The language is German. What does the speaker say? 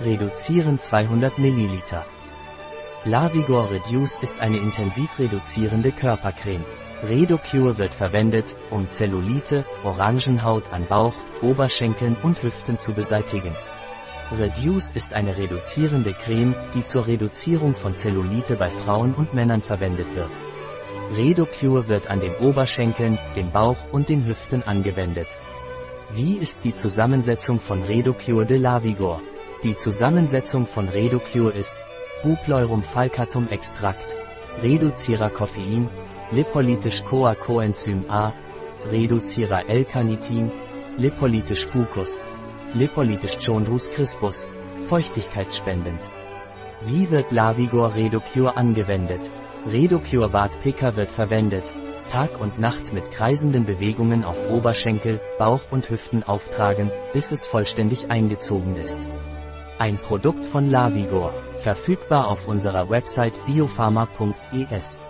Reduzieren 200 ml. Lavigor Reduce ist eine intensiv reduzierende Körpercreme. Redocure wird verwendet, um Zellulite, Orangenhaut an Bauch, Oberschenkeln und Hüften zu beseitigen. Reduce ist eine reduzierende Creme, die zur Reduzierung von Zellulite bei Frauen und Männern verwendet wird. Redocure wird an den Oberschenkeln, dem Bauch und den Hüften angewendet. Wie ist die Zusammensetzung von Redocure de Lavigor? Die Zusammensetzung von Redocure ist Bupleurum falcatum Extrakt, Reduzierer Koffein, lipolytisch Coa Coenzym A, Reduzierer L-Carnitin, lipolytisch Fucus, lipolytisch Chondrus crispus, feuchtigkeitsspendend. Wie wird Lavigor Redocure angewendet? Redocure Bad Picker wird verwendet, Tag und Nacht mit kreisenden Bewegungen auf Oberschenkel, Bauch und Hüften auftragen, bis es vollständig eingezogen ist. Ein Produkt von Lavigor, verfügbar auf unserer Website biopharma.es.